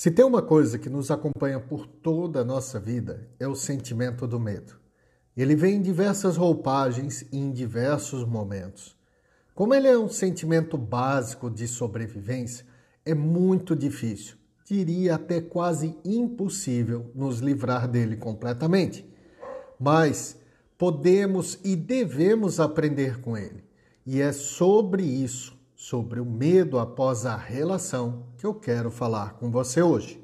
Se tem uma coisa que nos acompanha por toda a nossa vida, é o sentimento do medo. Ele vem em diversas roupagens e em diversos momentos. Como ele é um sentimento básico de sobrevivência, é muito difícil, diria até quase impossível, nos livrar dele completamente. Mas podemos e devemos aprender com ele. E é sobre isso sobre o medo após a relação que eu quero falar com você hoje.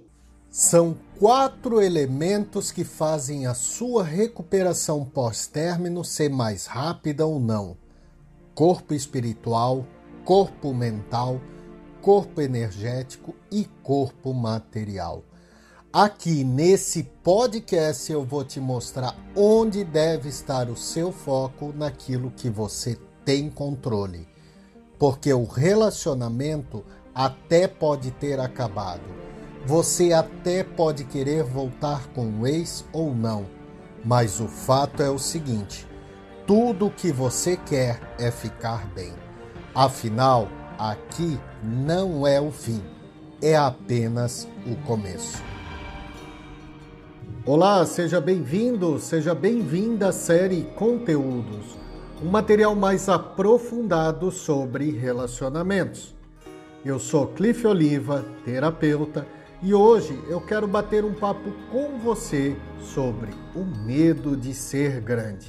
São quatro elementos que fazem a sua recuperação pós-término ser mais rápida ou não: corpo espiritual, corpo mental, corpo energético e corpo material. Aqui nesse podcast eu vou te mostrar onde deve estar o seu foco naquilo que você tem controle porque o relacionamento até pode ter acabado. Você até pode querer voltar com o ex ou não, mas o fato é o seguinte: tudo o que você quer é ficar bem. Afinal, aqui não é o fim, é apenas o começo. Olá, seja bem-vindo, seja bem-vinda à série Conteúdos um material mais aprofundado sobre relacionamentos. Eu sou Cliff Oliva, terapeuta, e hoje eu quero bater um papo com você sobre o medo de ser grande.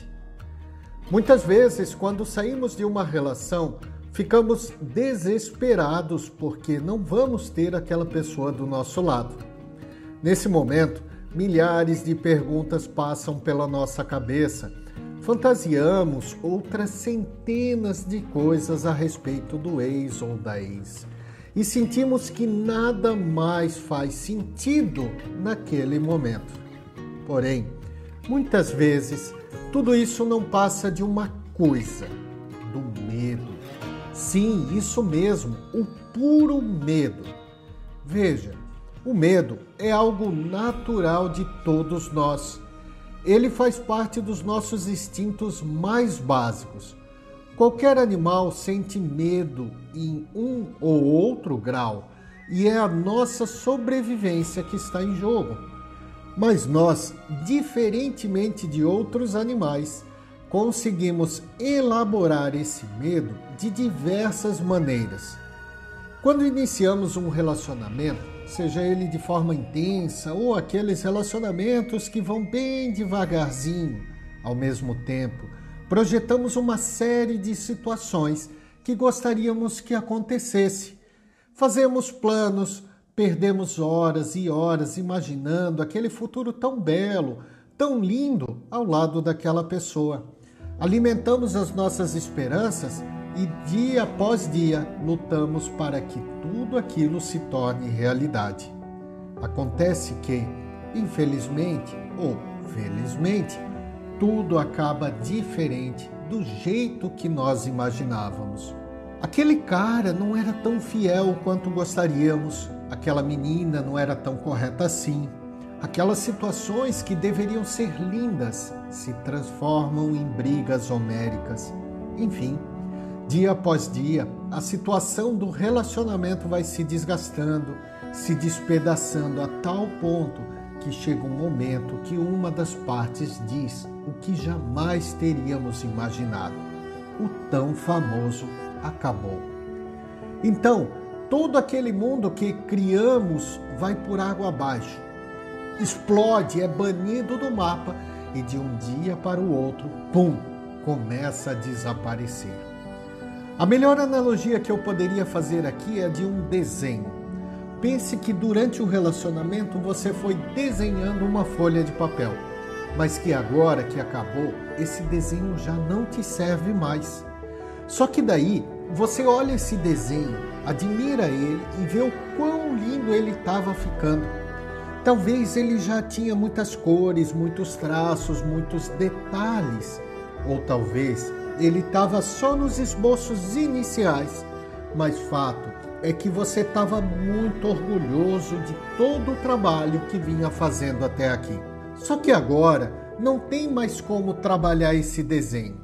Muitas vezes, quando saímos de uma relação, ficamos desesperados porque não vamos ter aquela pessoa do nosso lado. Nesse momento, milhares de perguntas passam pela nossa cabeça Fantasiamos outras centenas de coisas a respeito do ex ou da ex e sentimos que nada mais faz sentido naquele momento. Porém, muitas vezes, tudo isso não passa de uma coisa: do medo. Sim, isso mesmo, o puro medo. Veja, o medo é algo natural de todos nós ele faz parte dos nossos instintos mais básicos. Qualquer animal sente medo em um ou outro grau e é a nossa sobrevivência que está em jogo. Mas nós, diferentemente de outros animais, conseguimos elaborar esse medo de diversas maneiras. Quando iniciamos um relacionamento, seja ele de forma intensa ou aqueles relacionamentos que vão bem devagarzinho ao mesmo tempo, projetamos uma série de situações que gostaríamos que acontecesse. Fazemos planos, perdemos horas e horas imaginando aquele futuro tão belo, tão lindo ao lado daquela pessoa. Alimentamos as nossas esperanças e dia após dia lutamos para que tudo aquilo se torne realidade. Acontece que, infelizmente ou felizmente, tudo acaba diferente do jeito que nós imaginávamos. Aquele cara não era tão fiel quanto gostaríamos, aquela menina não era tão correta assim. Aquelas situações que deveriam ser lindas se transformam em brigas homéricas. Enfim, Dia após dia, a situação do relacionamento vai se desgastando, se despedaçando a tal ponto que chega um momento que uma das partes diz o que jamais teríamos imaginado: o tão famoso acabou. Então, todo aquele mundo que criamos vai por água abaixo, explode, é banido do mapa e de um dia para o outro, pum, começa a desaparecer. A melhor analogia que eu poderia fazer aqui é de um desenho. Pense que durante o relacionamento você foi desenhando uma folha de papel, mas que agora que acabou, esse desenho já não te serve mais. Só que daí você olha esse desenho, admira ele e vê o quão lindo ele estava ficando. Talvez ele já tinha muitas cores, muitos traços, muitos detalhes, ou talvez ele estava só nos esboços iniciais, mas fato é que você estava muito orgulhoso de todo o trabalho que vinha fazendo até aqui. Só que agora não tem mais como trabalhar esse desenho.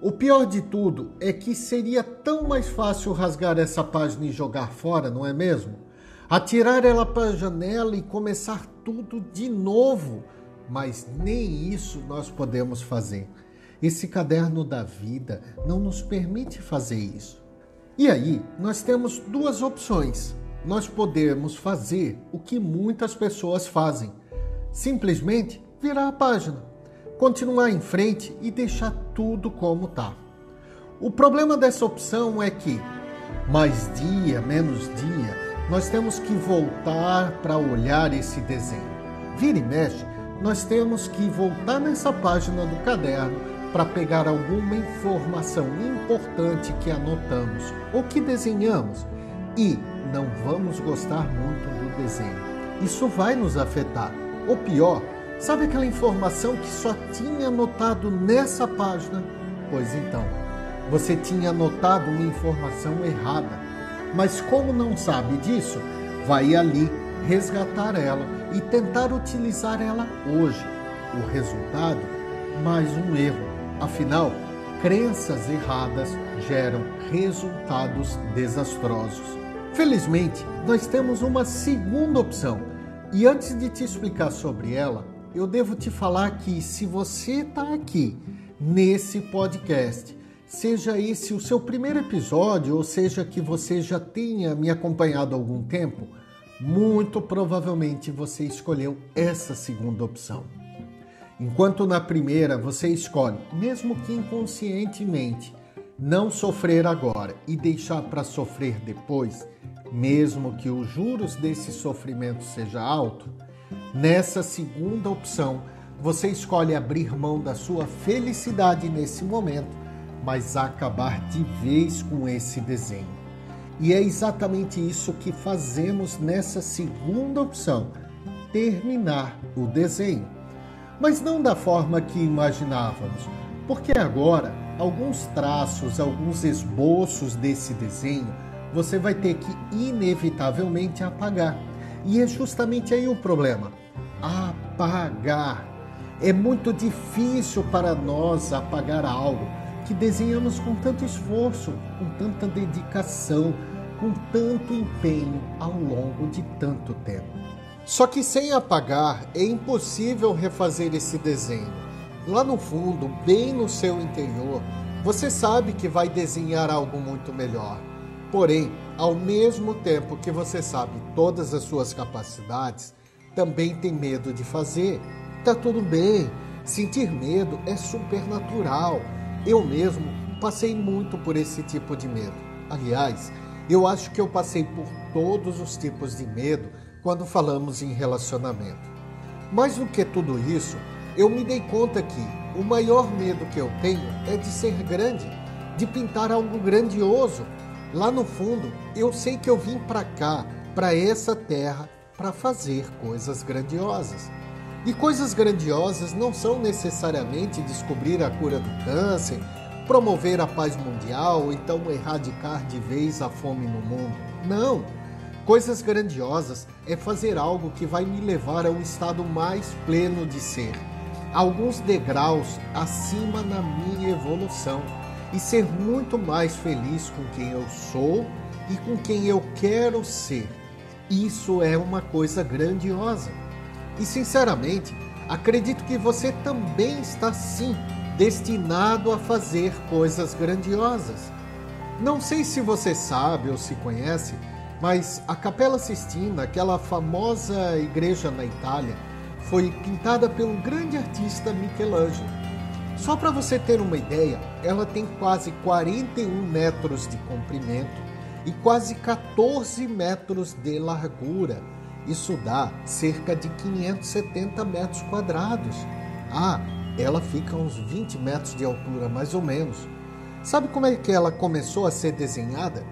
O pior de tudo é que seria tão mais fácil rasgar essa página e jogar fora, não é mesmo? atirar ela para a janela e começar tudo de novo. Mas nem isso nós podemos fazer. Esse caderno da vida não nos permite fazer isso. E aí, nós temos duas opções. Nós podemos fazer o que muitas pessoas fazem: simplesmente virar a página, continuar em frente e deixar tudo como está. O problema dessa opção é que, mais dia, menos dia, nós temos que voltar para olhar esse desenho. Vira e mexe, nós temos que voltar nessa página do caderno para pegar alguma informação importante que anotamos ou que desenhamos e não vamos gostar muito do desenho. Isso vai nos afetar. Ou pior, sabe aquela informação que só tinha anotado nessa página? Pois então, você tinha anotado uma informação errada mas como não sabe disso, vai ali resgatar ela e tentar utilizar ela hoje. O resultado? Mais um erro. Afinal, crenças erradas geram resultados desastrosos. Felizmente, nós temos uma segunda opção. E antes de te explicar sobre ela, eu devo te falar que se você está aqui nesse podcast seja esse o seu primeiro episódio, ou seja que você já tenha me acompanhado há algum tempo, muito provavelmente você escolheu essa segunda opção. Enquanto na primeira você escolhe, mesmo que inconscientemente, não sofrer agora e deixar para sofrer depois, mesmo que os juros desse sofrimento seja alto, nessa segunda opção você escolhe abrir mão da sua felicidade nesse momento mas acabar de vez com esse desenho. E é exatamente isso que fazemos nessa segunda opção: terminar o desenho. Mas não da forma que imaginávamos, porque agora alguns traços, alguns esboços desse desenho você vai ter que inevitavelmente apagar. E é justamente aí o problema: apagar. É muito difícil para nós apagar algo que desenhamos com tanto esforço, com tanta dedicação, com tanto empenho ao longo de tanto tempo. Só que sem apagar é impossível refazer esse desenho. Lá no fundo, bem no seu interior, você sabe que vai desenhar algo muito melhor. Porém, ao mesmo tempo que você sabe todas as suas capacidades, também tem medo de fazer. Tá tudo bem. Sentir medo é supernatural eu mesmo passei muito por esse tipo de medo. Aliás, eu acho que eu passei por todos os tipos de medo quando falamos em relacionamento. Mais do que tudo isso, eu me dei conta que o maior medo que eu tenho é de ser grande, de pintar algo grandioso. Lá no fundo, eu sei que eu vim para cá, para essa terra, para fazer coisas grandiosas. E coisas grandiosas não são necessariamente descobrir a cura do câncer, promover a paz mundial então erradicar de vez a fome no mundo. Não! Coisas grandiosas é fazer algo que vai me levar ao estado mais pleno de ser, alguns degraus acima na minha evolução e ser muito mais feliz com quem eu sou e com quem eu quero ser. Isso é uma coisa grandiosa. E sinceramente, acredito que você também está sim destinado a fazer coisas grandiosas. Não sei se você sabe ou se conhece, mas a Capela Sistina, aquela famosa igreja na Itália, foi pintada pelo grande artista Michelangelo. Só para você ter uma ideia, ela tem quase 41 metros de comprimento e quase 14 metros de largura isso dá cerca de 570 metros quadrados. Ah, ela fica a uns 20 metros de altura, mais ou menos. Sabe como é que ela começou a ser desenhada?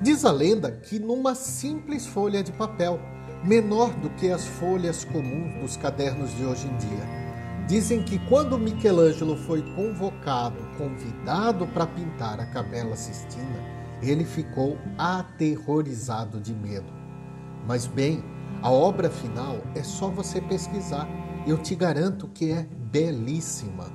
Diz a lenda que numa simples folha de papel, menor do que as folhas comuns dos cadernos de hoje em dia. Dizem que quando Michelangelo foi convocado, convidado para pintar a Capela Sistina, ele ficou aterrorizado de medo. Mas bem, a obra final é só você pesquisar. Eu te garanto que é belíssima.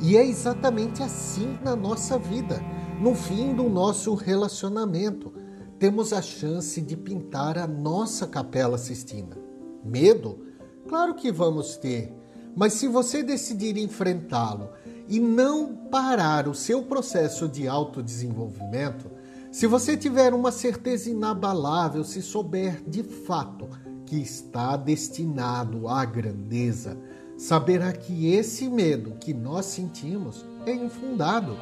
E é exatamente assim na nossa vida, no fim do nosso relacionamento. Temos a chance de pintar a nossa Capela Sistina. Medo? Claro que vamos ter, mas se você decidir enfrentá-lo e não parar o seu processo de autodesenvolvimento, se você tiver uma certeza inabalável, se souber de fato que está destinado à grandeza, saberá que esse medo que nós sentimos é infundado.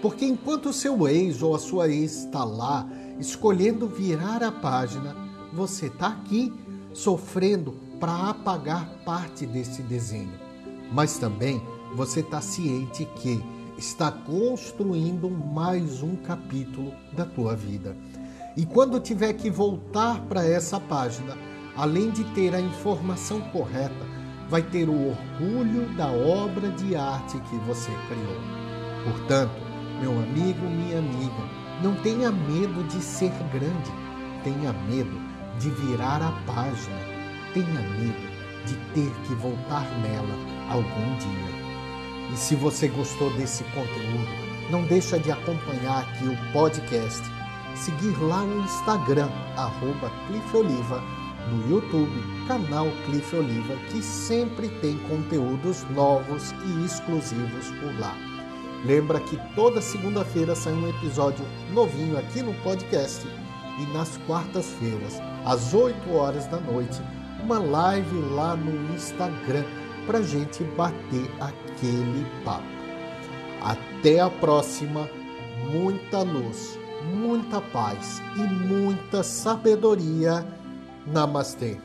Porque enquanto o seu ex ou a sua ex está lá escolhendo virar a página, você está aqui sofrendo para apagar parte desse desenho. Mas também você está ciente que está construindo mais um capítulo da tua vida. E quando tiver que voltar para essa página, além de ter a informação correta, vai ter o orgulho da obra de arte que você criou. Portanto, meu amigo, minha amiga, não tenha medo de ser grande, tenha medo de virar a página, tenha medo de ter que voltar nela algum dia. E se você gostou desse conteúdo, não deixa de acompanhar aqui o podcast, seguir lá no Instagram, arroba Cliff Oliva, no YouTube, canal Cliff Oliva, que sempre tem conteúdos novos e exclusivos por lá. Lembra que toda segunda-feira sai um episódio novinho aqui no podcast e nas quartas-feiras, às 8 horas da noite, uma live lá no Instagram para gente bater aquele papo. Até a próxima, muita luz, muita paz e muita sabedoria. Namastê.